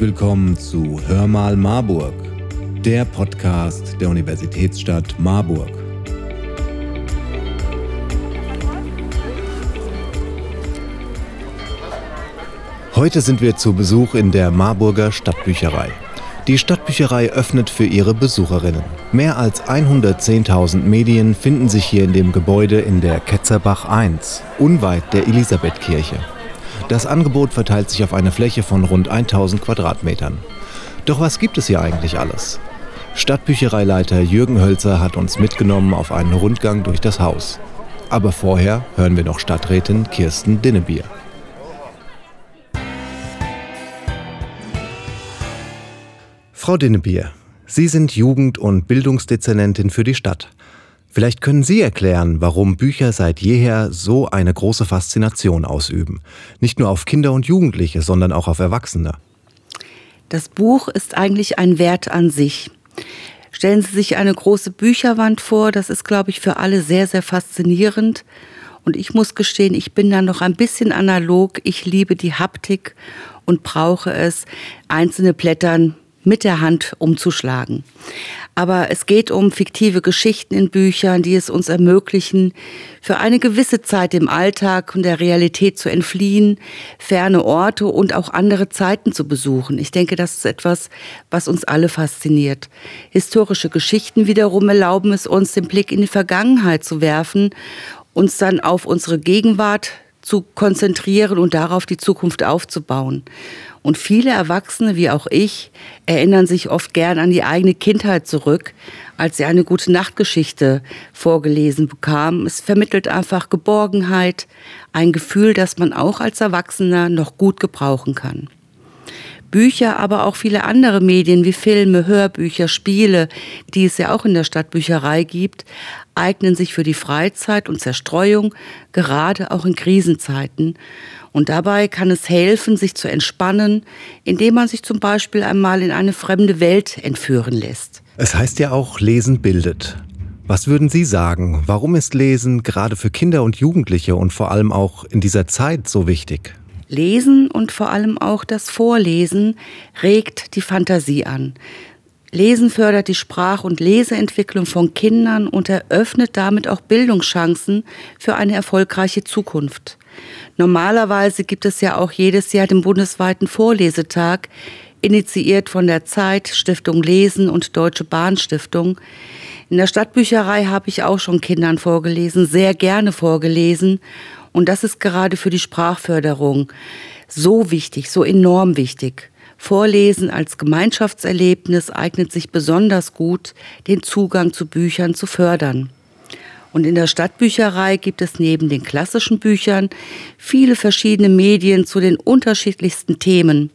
Willkommen zu Hör mal Marburg, der Podcast der Universitätsstadt Marburg. Heute sind wir zu Besuch in der Marburger Stadtbücherei. Die Stadtbücherei öffnet für ihre Besucherinnen. Mehr als 110.000 Medien finden sich hier in dem Gebäude in der Ketzerbach 1, unweit der Elisabethkirche. Das Angebot verteilt sich auf eine Fläche von rund 1000 Quadratmetern. Doch was gibt es hier eigentlich alles? Stadtbüchereileiter Jürgen Hölzer hat uns mitgenommen auf einen Rundgang durch das Haus. Aber vorher hören wir noch Stadträtin Kirsten Dinnebier. Frau Dinnebier, Sie sind Jugend- und Bildungsdezernentin für die Stadt. Vielleicht können Sie erklären, warum Bücher seit jeher so eine große Faszination ausüben. Nicht nur auf Kinder und Jugendliche, sondern auch auf Erwachsene. Das Buch ist eigentlich ein Wert an sich. Stellen Sie sich eine große Bücherwand vor, das ist, glaube ich, für alle sehr, sehr faszinierend. Und ich muss gestehen, ich bin da noch ein bisschen analog. Ich liebe die Haptik und brauche es, einzelne Blättern mit der Hand umzuschlagen. Aber es geht um fiktive Geschichten in Büchern, die es uns ermöglichen, für eine gewisse Zeit dem Alltag und der Realität zu entfliehen, ferne Orte und auch andere Zeiten zu besuchen. Ich denke, das ist etwas, was uns alle fasziniert. Historische Geschichten wiederum erlauben es uns, den Blick in die Vergangenheit zu werfen, uns dann auf unsere Gegenwart zu konzentrieren und darauf die Zukunft aufzubauen. Und viele Erwachsene, wie auch ich, erinnern sich oft gern an die eigene Kindheit zurück, als sie eine gute Nachtgeschichte vorgelesen bekamen. Es vermittelt einfach Geborgenheit, ein Gefühl, das man auch als Erwachsener noch gut gebrauchen kann. Bücher, aber auch viele andere Medien wie Filme, Hörbücher, Spiele, die es ja auch in der Stadtbücherei gibt, eignen sich für die Freizeit und Zerstreuung, gerade auch in Krisenzeiten. Und dabei kann es helfen, sich zu entspannen, indem man sich zum Beispiel einmal in eine fremde Welt entführen lässt. Es heißt ja auch, Lesen bildet. Was würden Sie sagen? Warum ist Lesen gerade für Kinder und Jugendliche und vor allem auch in dieser Zeit so wichtig? Lesen und vor allem auch das Vorlesen regt die Fantasie an. Lesen fördert die Sprach- und Leseentwicklung von Kindern und eröffnet damit auch Bildungschancen für eine erfolgreiche Zukunft. Normalerweise gibt es ja auch jedes Jahr den bundesweiten Vorlesetag, initiiert von der Zeit, Stiftung Lesen und Deutsche Bahnstiftung. In der Stadtbücherei habe ich auch schon Kindern vorgelesen, sehr gerne vorgelesen. Und das ist gerade für die Sprachförderung so wichtig, so enorm wichtig. Vorlesen als Gemeinschaftserlebnis eignet sich besonders gut, den Zugang zu Büchern zu fördern. Und in der Stadtbücherei gibt es neben den klassischen Büchern viele verschiedene Medien zu den unterschiedlichsten Themen.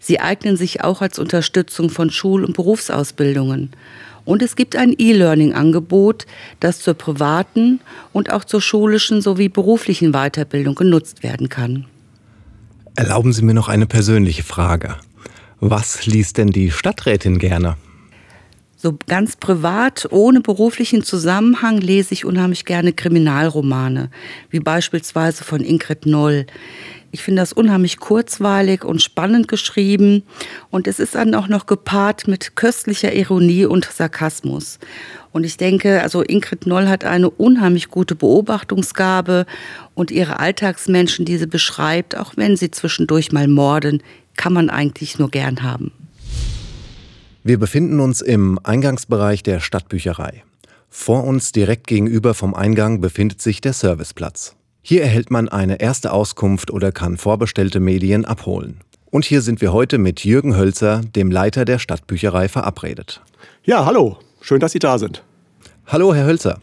Sie eignen sich auch als Unterstützung von Schul- und Berufsausbildungen. Und es gibt ein E-Learning-Angebot, das zur privaten und auch zur schulischen sowie beruflichen Weiterbildung genutzt werden kann. Erlauben Sie mir noch eine persönliche Frage. Was liest denn die Stadträtin gerne? So ganz privat, ohne beruflichen Zusammenhang lese ich unheimlich gerne Kriminalromane, wie beispielsweise von Ingrid Noll. Ich finde das unheimlich kurzweilig und spannend geschrieben und es ist dann auch noch gepaart mit köstlicher Ironie und Sarkasmus. Und ich denke, also Ingrid Noll hat eine unheimlich gute Beobachtungsgabe und ihre Alltagsmenschen, die sie beschreibt, auch wenn sie zwischendurch mal morden, kann man eigentlich nur gern haben. Wir befinden uns im Eingangsbereich der Stadtbücherei. Vor uns direkt gegenüber vom Eingang befindet sich der Serviceplatz. Hier erhält man eine erste Auskunft oder kann vorbestellte Medien abholen. Und hier sind wir heute mit Jürgen Hölzer, dem Leiter der Stadtbücherei, verabredet. Ja, hallo. Schön, dass Sie da sind. Hallo, Herr Hölzer.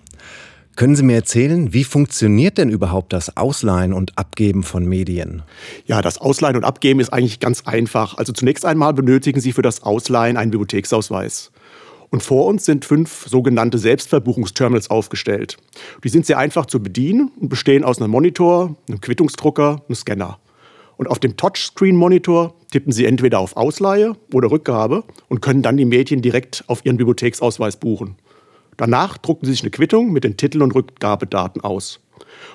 Können Sie mir erzählen, wie funktioniert denn überhaupt das Ausleihen und Abgeben von Medien? Ja, das Ausleihen und Abgeben ist eigentlich ganz einfach. Also zunächst einmal benötigen Sie für das Ausleihen einen Bibliotheksausweis. Und vor uns sind fünf sogenannte Selbstverbuchungsterminals aufgestellt. Die sind sehr einfach zu bedienen und bestehen aus einem Monitor, einem Quittungsdrucker, einem Scanner. Und auf dem Touchscreen-Monitor tippen Sie entweder auf Ausleihe oder Rückgabe und können dann die Medien direkt auf Ihren Bibliotheksausweis buchen. Danach drucken Sie sich eine Quittung mit den Titel- und Rückgabedaten aus.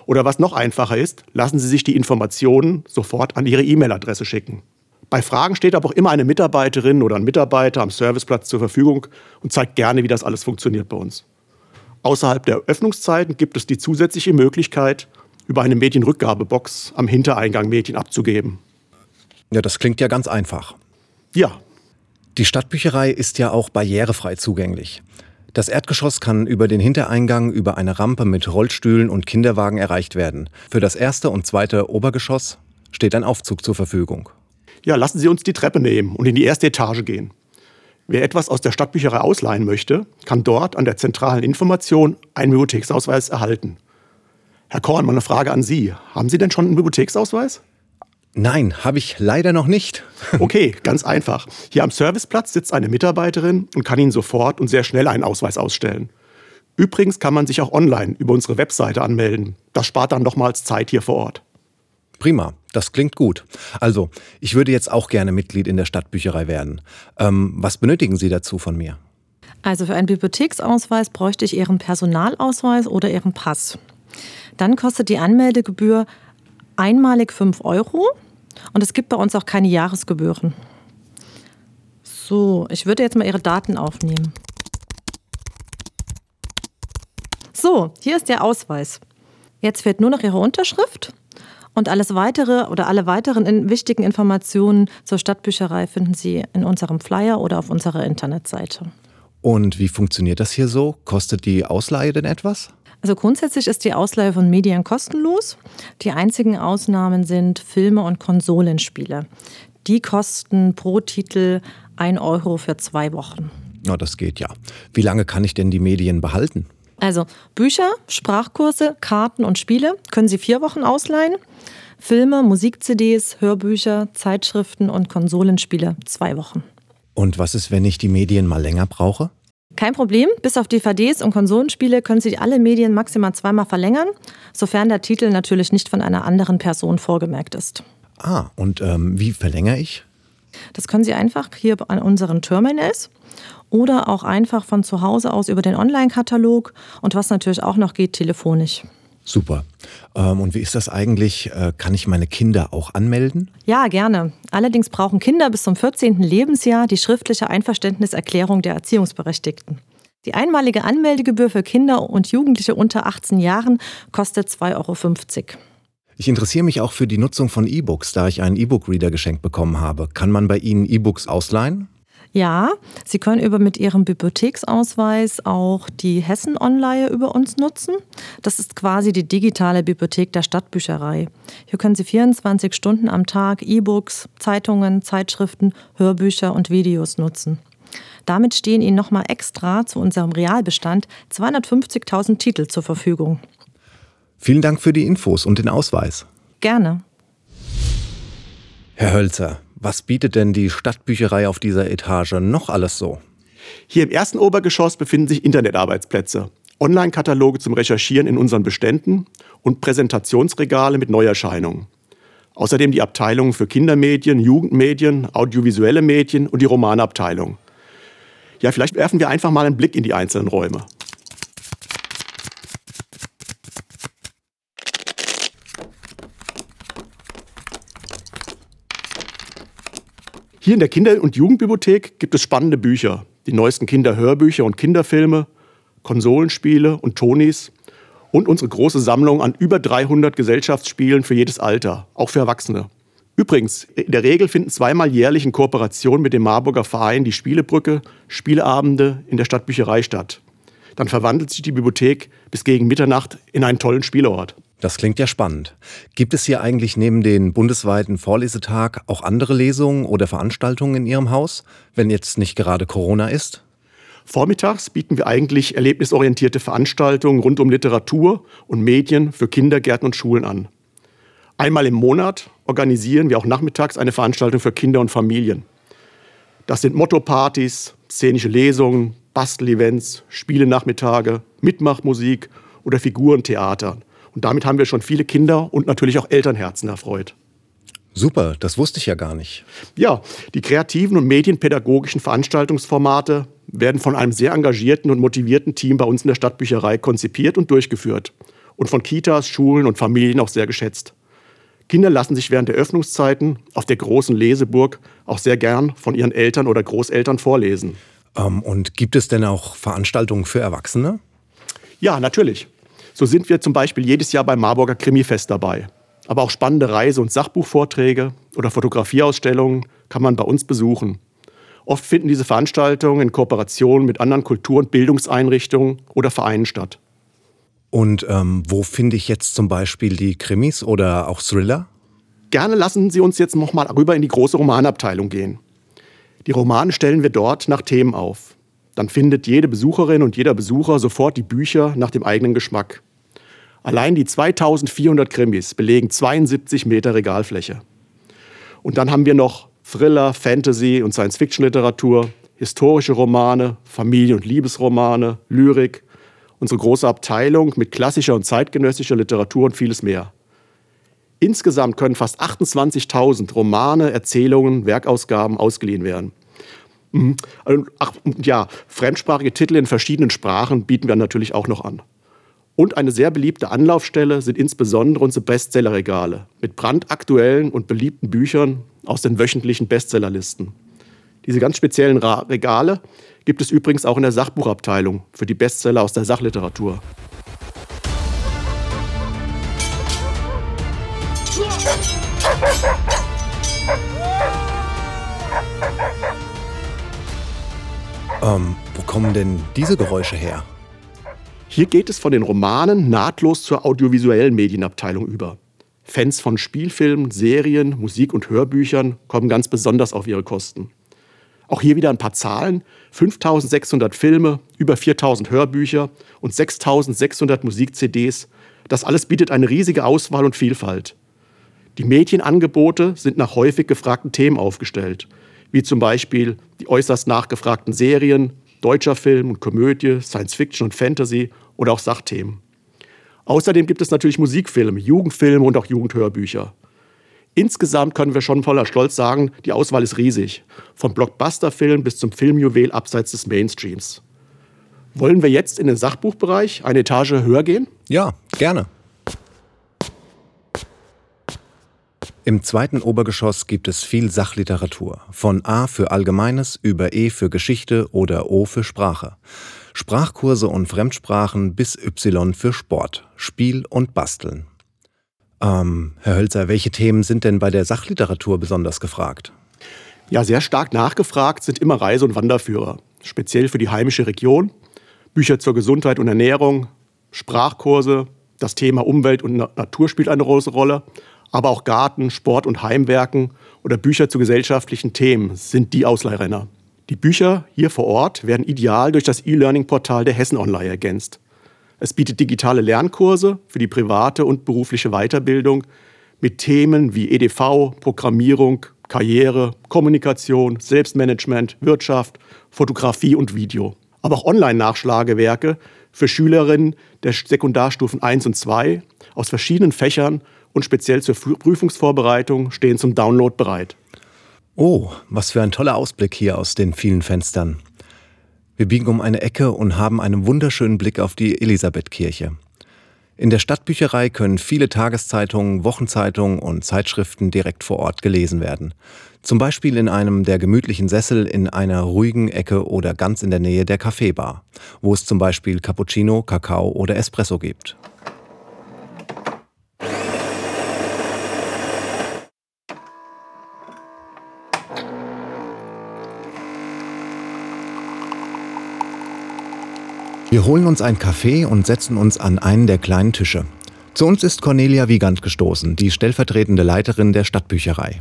Oder was noch einfacher ist, lassen Sie sich die Informationen sofort an Ihre E-Mail-Adresse schicken. Bei Fragen steht aber auch immer eine Mitarbeiterin oder ein Mitarbeiter am Serviceplatz zur Verfügung und zeigt gerne, wie das alles funktioniert bei uns. Außerhalb der Öffnungszeiten gibt es die zusätzliche Möglichkeit, über eine Medienrückgabebox am Hintereingang Medien abzugeben. Ja, das klingt ja ganz einfach. Ja. Die Stadtbücherei ist ja auch barrierefrei zugänglich. Das Erdgeschoss kann über den Hintereingang über eine Rampe mit Rollstühlen und Kinderwagen erreicht werden. Für das erste und zweite Obergeschoss steht ein Aufzug zur Verfügung. Ja, lassen Sie uns die Treppe nehmen und in die erste Etage gehen. Wer etwas aus der Stadtbücherei ausleihen möchte, kann dort an der zentralen Information einen Bibliotheksausweis erhalten. Herr Korn, mal eine Frage an Sie. Haben Sie denn schon einen Bibliotheksausweis? Nein, habe ich leider noch nicht. okay, ganz einfach. Hier am Serviceplatz sitzt eine Mitarbeiterin und kann Ihnen sofort und sehr schnell einen Ausweis ausstellen. Übrigens kann man sich auch online über unsere Webseite anmelden. Das spart dann nochmals Zeit hier vor Ort. Prima, das klingt gut. Also, ich würde jetzt auch gerne Mitglied in der Stadtbücherei werden. Ähm, was benötigen Sie dazu von mir? Also für einen Bibliotheksausweis bräuchte ich Ihren Personalausweis oder Ihren Pass. Dann kostet die Anmeldegebühr einmalig 5 Euro und es gibt bei uns auch keine Jahresgebühren. So, ich würde jetzt mal Ihre Daten aufnehmen. So, hier ist der Ausweis. Jetzt fehlt nur noch Ihre Unterschrift und alles weitere oder alle weiteren wichtigen Informationen zur Stadtbücherei finden Sie in unserem Flyer oder auf unserer Internetseite. Und wie funktioniert das hier so? Kostet die Ausleihe denn etwas? Also grundsätzlich ist die Ausleihe von Medien kostenlos. Die einzigen Ausnahmen sind Filme und Konsolenspiele. Die kosten pro Titel 1 Euro für zwei Wochen. Na, das geht ja. Wie lange kann ich denn die Medien behalten? Also Bücher, Sprachkurse, Karten und Spiele können Sie vier Wochen ausleihen. Filme, Musik-CDs, Hörbücher, Zeitschriften und Konsolenspiele zwei Wochen. Und was ist, wenn ich die Medien mal länger brauche? Kein Problem, bis auf DVDs und Konsolenspiele können Sie alle Medien maximal zweimal verlängern, sofern der Titel natürlich nicht von einer anderen Person vorgemerkt ist. Ah, und ähm, wie verlängere ich? Das können Sie einfach hier an unseren Terminals oder auch einfach von zu Hause aus über den Online-Katalog und was natürlich auch noch geht, telefonisch. Super. Ähm, und wie ist das eigentlich? Äh, kann ich meine Kinder auch anmelden? Ja, gerne. Allerdings brauchen Kinder bis zum 14. Lebensjahr die schriftliche Einverständniserklärung der Erziehungsberechtigten. Die einmalige Anmeldegebühr für Kinder und Jugendliche unter 18 Jahren kostet 2,50 Euro. Ich interessiere mich auch für die Nutzung von E-Books, da ich einen E-Book-Reader geschenkt bekommen habe. Kann man bei Ihnen E-Books ausleihen? Ja, Sie können über mit Ihrem Bibliotheksausweis auch die Hessen-Onleihe über uns nutzen. Das ist quasi die digitale Bibliothek der Stadtbücherei. Hier können Sie 24 Stunden am Tag E-Books, Zeitungen, Zeitschriften, Hörbücher und Videos nutzen. Damit stehen Ihnen nochmal extra zu unserem Realbestand 250.000 Titel zur Verfügung. Vielen Dank für die Infos und den Ausweis. Gerne. Herr Hölzer, was bietet denn die Stadtbücherei auf dieser Etage noch alles so? Hier im ersten Obergeschoss befinden sich Internetarbeitsplätze, Online-Kataloge zum Recherchieren in unseren Beständen und Präsentationsregale mit Neuerscheinungen. Außerdem die Abteilungen für Kindermedien, Jugendmedien, audiovisuelle Medien und die Romanabteilung. Ja, vielleicht werfen wir einfach mal einen Blick in die einzelnen Räume. Hier in der Kinder- und Jugendbibliothek gibt es spannende Bücher, die neuesten Kinderhörbücher und Kinderfilme, Konsolenspiele und Tonis und unsere große Sammlung an über 300 Gesellschaftsspielen für jedes Alter, auch für Erwachsene. Übrigens, in der Regel finden zweimal jährlich in Kooperation mit dem Marburger Verein die Spielebrücke Spieleabende in der Stadtbücherei statt. Dann verwandelt sich die Bibliothek bis gegen Mitternacht in einen tollen Spieleort. Das klingt ja spannend. Gibt es hier eigentlich neben den bundesweiten Vorlesetag auch andere Lesungen oder Veranstaltungen in Ihrem Haus, wenn jetzt nicht gerade Corona ist? Vormittags bieten wir eigentlich erlebnisorientierte Veranstaltungen rund um Literatur und Medien für Kindergärten und Schulen an. Einmal im Monat organisieren wir auch nachmittags eine Veranstaltung für Kinder und Familien. Das sind Motto-Partys, szenische Lesungen, Bastelevents, Spielenachmittage, Mitmachmusik oder Figurentheater. Und damit haben wir schon viele Kinder und natürlich auch Elternherzen erfreut. Super, das wusste ich ja gar nicht. Ja, die kreativen und medienpädagogischen Veranstaltungsformate werden von einem sehr engagierten und motivierten Team bei uns in der Stadtbücherei konzipiert und durchgeführt und von Kitas, Schulen und Familien auch sehr geschätzt. Kinder lassen sich während der Öffnungszeiten auf der großen Leseburg auch sehr gern von ihren Eltern oder Großeltern vorlesen. Ähm, und gibt es denn auch Veranstaltungen für Erwachsene? Ja, natürlich. So sind wir zum Beispiel jedes Jahr beim Marburger Krimifest dabei. Aber auch spannende Reise- und Sachbuchvorträge oder Fotografieausstellungen kann man bei uns besuchen. Oft finden diese Veranstaltungen in Kooperation mit anderen Kultur- und Bildungseinrichtungen oder Vereinen statt. Und ähm, wo finde ich jetzt zum Beispiel die Krimis oder auch Thriller? Gerne lassen Sie uns jetzt noch mal rüber in die große Romanabteilung gehen. Die Romane stellen wir dort nach Themen auf. Dann findet jede Besucherin und jeder Besucher sofort die Bücher nach dem eigenen Geschmack. Allein die 2400 Krimis belegen 72 Meter Regalfläche. Und dann haben wir noch Thriller, Fantasy und Science-Fiction-Literatur, historische Romane, Familie- und Liebesromane, Lyrik, unsere große Abteilung mit klassischer und zeitgenössischer Literatur und vieles mehr. Insgesamt können fast 28.000 Romane, Erzählungen, Werkausgaben ausgeliehen werden. Mhm. Ach, ja, fremdsprachige Titel in verschiedenen Sprachen bieten wir natürlich auch noch an. Und eine sehr beliebte Anlaufstelle sind insbesondere unsere Bestsellerregale mit brandaktuellen und beliebten Büchern aus den wöchentlichen Bestsellerlisten. Diese ganz speziellen Regale gibt es übrigens auch in der Sachbuchabteilung für die Bestseller aus der Sachliteratur. Ähm, wo kommen denn diese Geräusche her? Hier geht es von den Romanen nahtlos zur audiovisuellen Medienabteilung über. Fans von Spielfilmen, Serien, Musik und Hörbüchern kommen ganz besonders auf ihre Kosten. Auch hier wieder ein paar Zahlen. 5600 Filme, über 4000 Hörbücher und 6600 Musik-CDs. Das alles bietet eine riesige Auswahl und Vielfalt. Die Medienangebote sind nach häufig gefragten Themen aufgestellt, wie zum Beispiel die äußerst nachgefragten Serien, deutscher Film und Komödie, Science Fiction und Fantasy oder auch Sachthemen. Außerdem gibt es natürlich Musikfilme, Jugendfilme und auch Jugendhörbücher. Insgesamt können wir schon voller Stolz sagen, die Auswahl ist riesig. Vom Blockbusterfilm bis zum Filmjuwel abseits des Mainstreams. Wollen wir jetzt in den Sachbuchbereich eine Etage höher gehen? Ja, gerne. Im zweiten Obergeschoss gibt es viel Sachliteratur, von A für Allgemeines über E für Geschichte oder O für Sprache. Sprachkurse und Fremdsprachen bis Y für Sport, Spiel und Basteln. Ähm, Herr Hölzer, welche Themen sind denn bei der Sachliteratur besonders gefragt? Ja, sehr stark nachgefragt sind immer Reise- und Wanderführer, speziell für die heimische Region, Bücher zur Gesundheit und Ernährung, Sprachkurse, das Thema Umwelt und Natur spielt eine große Rolle, aber auch Garten, Sport und Heimwerken oder Bücher zu gesellschaftlichen Themen sind die Ausleihrenner. Die Bücher hier vor Ort werden ideal durch das E-Learning-Portal der Hessen Online ergänzt. Es bietet digitale Lernkurse für die private und berufliche Weiterbildung mit Themen wie EDV, Programmierung, Karriere, Kommunikation, Selbstmanagement, Wirtschaft, Fotografie und Video. Aber auch Online-Nachschlagewerke für Schülerinnen der Sekundarstufen 1 und 2 aus verschiedenen Fächern und speziell zur Prüfungsvorbereitung stehen zum Download bereit. Oh, was für ein toller Ausblick hier aus den vielen Fenstern. Wir biegen um eine Ecke und haben einen wunderschönen Blick auf die Elisabethkirche. In der Stadtbücherei können viele Tageszeitungen, Wochenzeitungen und Zeitschriften direkt vor Ort gelesen werden. Zum Beispiel in einem der gemütlichen Sessel in einer ruhigen Ecke oder ganz in der Nähe der Kaffeebar, wo es zum Beispiel Cappuccino, Kakao oder Espresso gibt. Wir holen uns ein Kaffee und setzen uns an einen der kleinen Tische. Zu uns ist Cornelia Wiegand gestoßen, die stellvertretende Leiterin der Stadtbücherei.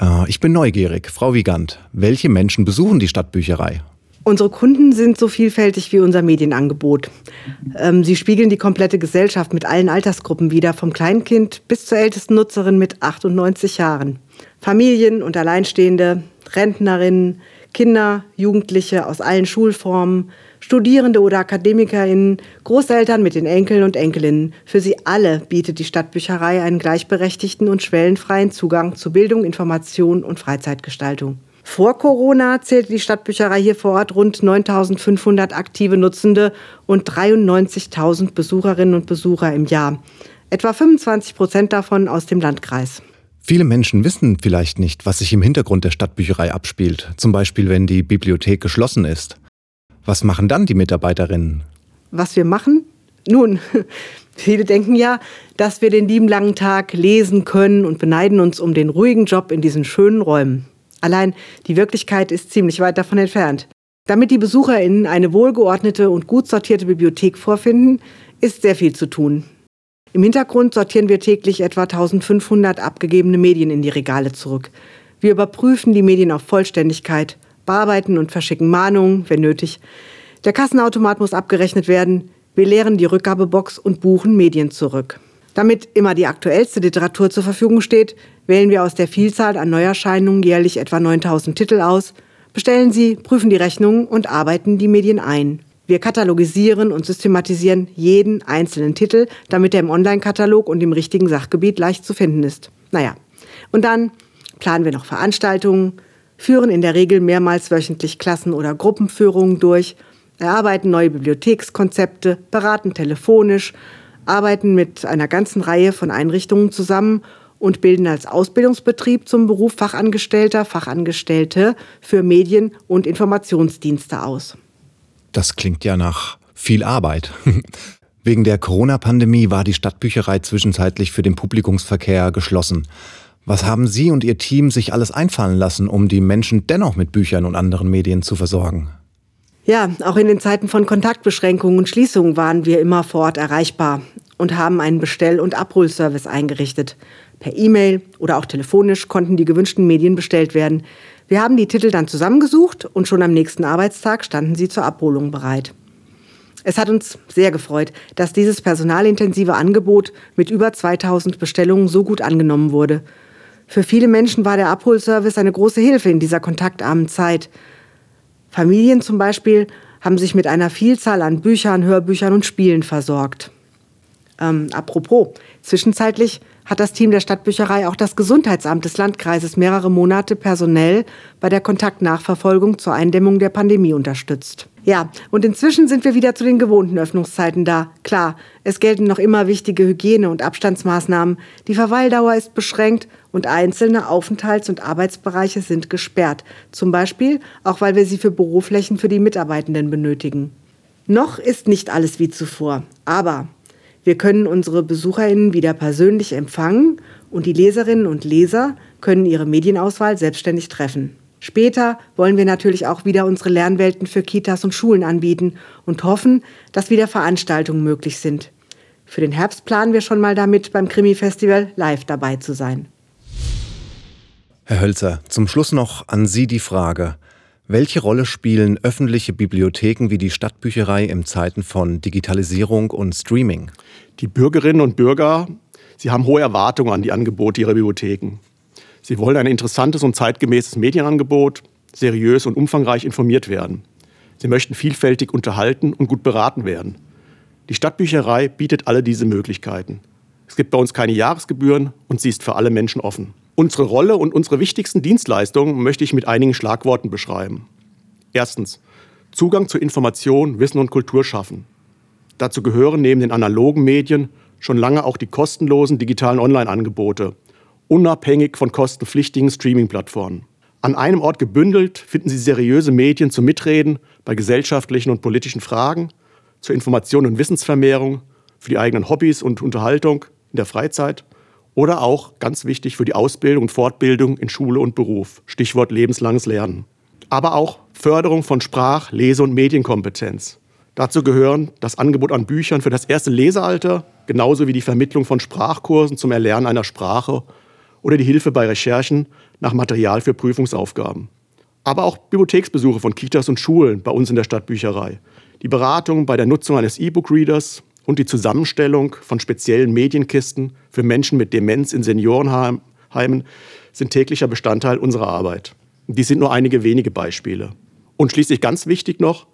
Äh, ich bin neugierig, Frau Wiegand. Welche Menschen besuchen die Stadtbücherei? Unsere Kunden sind so vielfältig wie unser Medienangebot. Ähm, sie spiegeln die komplette Gesellschaft mit allen Altersgruppen wider, vom Kleinkind bis zur ältesten Nutzerin mit 98 Jahren. Familien und Alleinstehende, Rentnerinnen, Kinder, Jugendliche aus allen Schulformen, Studierende oder AkademikerInnen, Großeltern mit den Enkeln und Enkelinnen. Für sie alle bietet die Stadtbücherei einen gleichberechtigten und schwellenfreien Zugang zu Bildung, Information und Freizeitgestaltung. Vor Corona zählte die Stadtbücherei hier vor Ort rund 9500 aktive Nutzende und 93.000 Besucherinnen und Besucher im Jahr. Etwa 25 Prozent davon aus dem Landkreis. Viele Menschen wissen vielleicht nicht, was sich im Hintergrund der Stadtbücherei abspielt, zum Beispiel wenn die Bibliothek geschlossen ist. Was machen dann die Mitarbeiterinnen? Was wir machen? Nun, viele denken ja, dass wir den lieben langen Tag lesen können und beneiden uns um den ruhigen Job in diesen schönen Räumen. Allein die Wirklichkeit ist ziemlich weit davon entfernt. Damit die BesucherInnen eine wohlgeordnete und gut sortierte Bibliothek vorfinden, ist sehr viel zu tun. Im Hintergrund sortieren wir täglich etwa 1500 abgegebene Medien in die Regale zurück. Wir überprüfen die Medien auf Vollständigkeit, bearbeiten und verschicken Mahnungen, wenn nötig. Der Kassenautomat muss abgerechnet werden. Wir leeren die Rückgabebox und buchen Medien zurück. Damit immer die aktuellste Literatur zur Verfügung steht, wählen wir aus der Vielzahl an Neuerscheinungen jährlich etwa 9000 Titel aus, bestellen sie, prüfen die Rechnungen und arbeiten die Medien ein. Wir katalogisieren und systematisieren jeden einzelnen Titel, damit er im Online-Katalog und im richtigen Sachgebiet leicht zu finden ist. Naja, und dann planen wir noch Veranstaltungen, führen in der Regel mehrmals wöchentlich Klassen- oder Gruppenführungen durch, erarbeiten neue Bibliothekskonzepte, beraten telefonisch, arbeiten mit einer ganzen Reihe von Einrichtungen zusammen und bilden als Ausbildungsbetrieb zum Beruf Fachangestellter, Fachangestellte für Medien- und Informationsdienste aus. Das klingt ja nach viel Arbeit. Wegen der Corona-Pandemie war die Stadtbücherei zwischenzeitlich für den Publikumsverkehr geschlossen. Was haben Sie und Ihr Team sich alles einfallen lassen, um die Menschen dennoch mit Büchern und anderen Medien zu versorgen? Ja, auch in den Zeiten von Kontaktbeschränkungen und Schließungen waren wir immer vor Ort erreichbar und haben einen Bestell- und Abholservice eingerichtet. Per E-Mail oder auch telefonisch konnten die gewünschten Medien bestellt werden. Wir haben die Titel dann zusammengesucht und schon am nächsten Arbeitstag standen sie zur Abholung bereit. Es hat uns sehr gefreut, dass dieses personalintensive Angebot mit über 2000 Bestellungen so gut angenommen wurde. Für viele Menschen war der Abholservice eine große Hilfe in dieser kontaktarmen Zeit. Familien zum Beispiel haben sich mit einer Vielzahl an Büchern, Hörbüchern und Spielen versorgt. Ähm, apropos, zwischenzeitlich hat das Team der Stadtbücherei auch das Gesundheitsamt des Landkreises mehrere Monate personell bei der Kontaktnachverfolgung zur Eindämmung der Pandemie unterstützt. Ja, und inzwischen sind wir wieder zu den gewohnten Öffnungszeiten da. Klar, es gelten noch immer wichtige Hygiene- und Abstandsmaßnahmen. Die Verweildauer ist beschränkt und einzelne Aufenthalts- und Arbeitsbereiche sind gesperrt. Zum Beispiel auch, weil wir sie für Büroflächen für die Mitarbeitenden benötigen. Noch ist nicht alles wie zuvor, aber wir können unsere Besucherinnen wieder persönlich empfangen und die Leserinnen und Leser können ihre Medienauswahl selbstständig treffen. Später wollen wir natürlich auch wieder unsere Lernwelten für Kitas und Schulen anbieten und hoffen, dass wieder Veranstaltungen möglich sind. Für den Herbst planen wir schon mal damit, beim Krimi-Festival live dabei zu sein. Herr Hölzer, zum Schluss noch an Sie die Frage. Welche Rolle spielen öffentliche Bibliotheken wie die Stadtbücherei in Zeiten von Digitalisierung und Streaming? Die Bürgerinnen und Bürger, sie haben hohe Erwartungen an die Angebote ihrer Bibliotheken. Sie wollen ein interessantes und zeitgemäßes Medienangebot, seriös und umfangreich informiert werden. Sie möchten vielfältig unterhalten und gut beraten werden. Die Stadtbücherei bietet alle diese Möglichkeiten. Es gibt bei uns keine Jahresgebühren und sie ist für alle Menschen offen. Unsere Rolle und unsere wichtigsten Dienstleistungen möchte ich mit einigen Schlagworten beschreiben. Erstens. Zugang zu Information, Wissen und Kultur schaffen. Dazu gehören neben den analogen Medien schon lange auch die kostenlosen digitalen Online-Angebote, unabhängig von kostenpflichtigen Streaming-Plattformen. An einem Ort gebündelt finden Sie seriöse Medien zum Mitreden bei gesellschaftlichen und politischen Fragen, zur Information und Wissensvermehrung, für die eigenen Hobbys und Unterhaltung in der Freizeit oder auch, ganz wichtig, für die Ausbildung und Fortbildung in Schule und Beruf, Stichwort lebenslanges Lernen. Aber auch Förderung von Sprach-, Lese- und Medienkompetenz. Dazu gehören das Angebot an Büchern für das erste Lesealter, genauso wie die Vermittlung von Sprachkursen zum Erlernen einer Sprache oder die Hilfe bei Recherchen nach Material für Prüfungsaufgaben. Aber auch Bibliotheksbesuche von Kitas und Schulen bei uns in der Stadtbücherei, die Beratung bei der Nutzung eines E-Book-Readers und die Zusammenstellung von speziellen Medienkisten für Menschen mit Demenz in Seniorenheimen sind täglicher Bestandteil unserer Arbeit. Dies sind nur einige wenige Beispiele. Und schließlich ganz wichtig noch,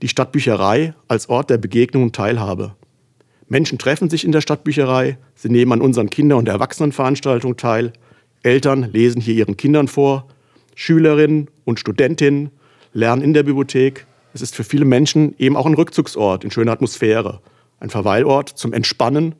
die Stadtbücherei als Ort der Begegnung und Teilhabe. Menschen treffen sich in der Stadtbücherei, sie nehmen an unseren Kinder- und Erwachsenenveranstaltungen teil, Eltern lesen hier ihren Kindern vor, Schülerinnen und Studentinnen lernen in der Bibliothek. Es ist für viele Menschen eben auch ein Rückzugsort in schöner Atmosphäre, ein Verweilort zum Entspannen,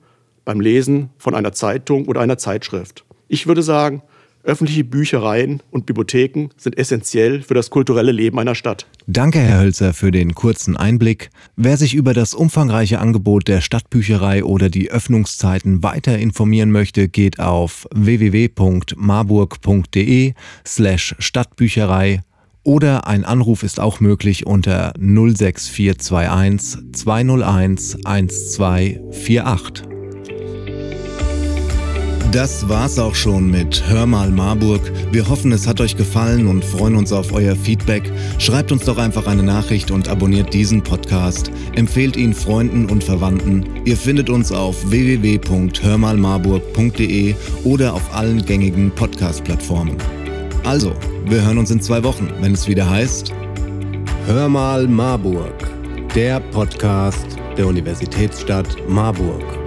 beim Lesen von einer Zeitung oder einer Zeitschrift. Ich würde sagen, öffentliche Büchereien und Bibliotheken sind essentiell für das kulturelle Leben einer Stadt. Danke, Herr Hölzer, für den kurzen Einblick. Wer sich über das umfangreiche Angebot der Stadtbücherei oder die Öffnungszeiten weiter informieren möchte, geht auf www.marburg.de slash Stadtbücherei oder ein Anruf ist auch möglich unter 06421 201 1248. Das war's auch schon mit Hör mal Marburg. Wir hoffen, es hat euch gefallen und freuen uns auf euer Feedback. Schreibt uns doch einfach eine Nachricht und abonniert diesen Podcast. Empfehlt ihn Freunden und Verwandten. Ihr findet uns auf www.hörmalmarburg.de oder auf allen gängigen Podcast-Plattformen. Also, wir hören uns in zwei Wochen, wenn es wieder heißt Hör mal Marburg, der Podcast der Universitätsstadt Marburg.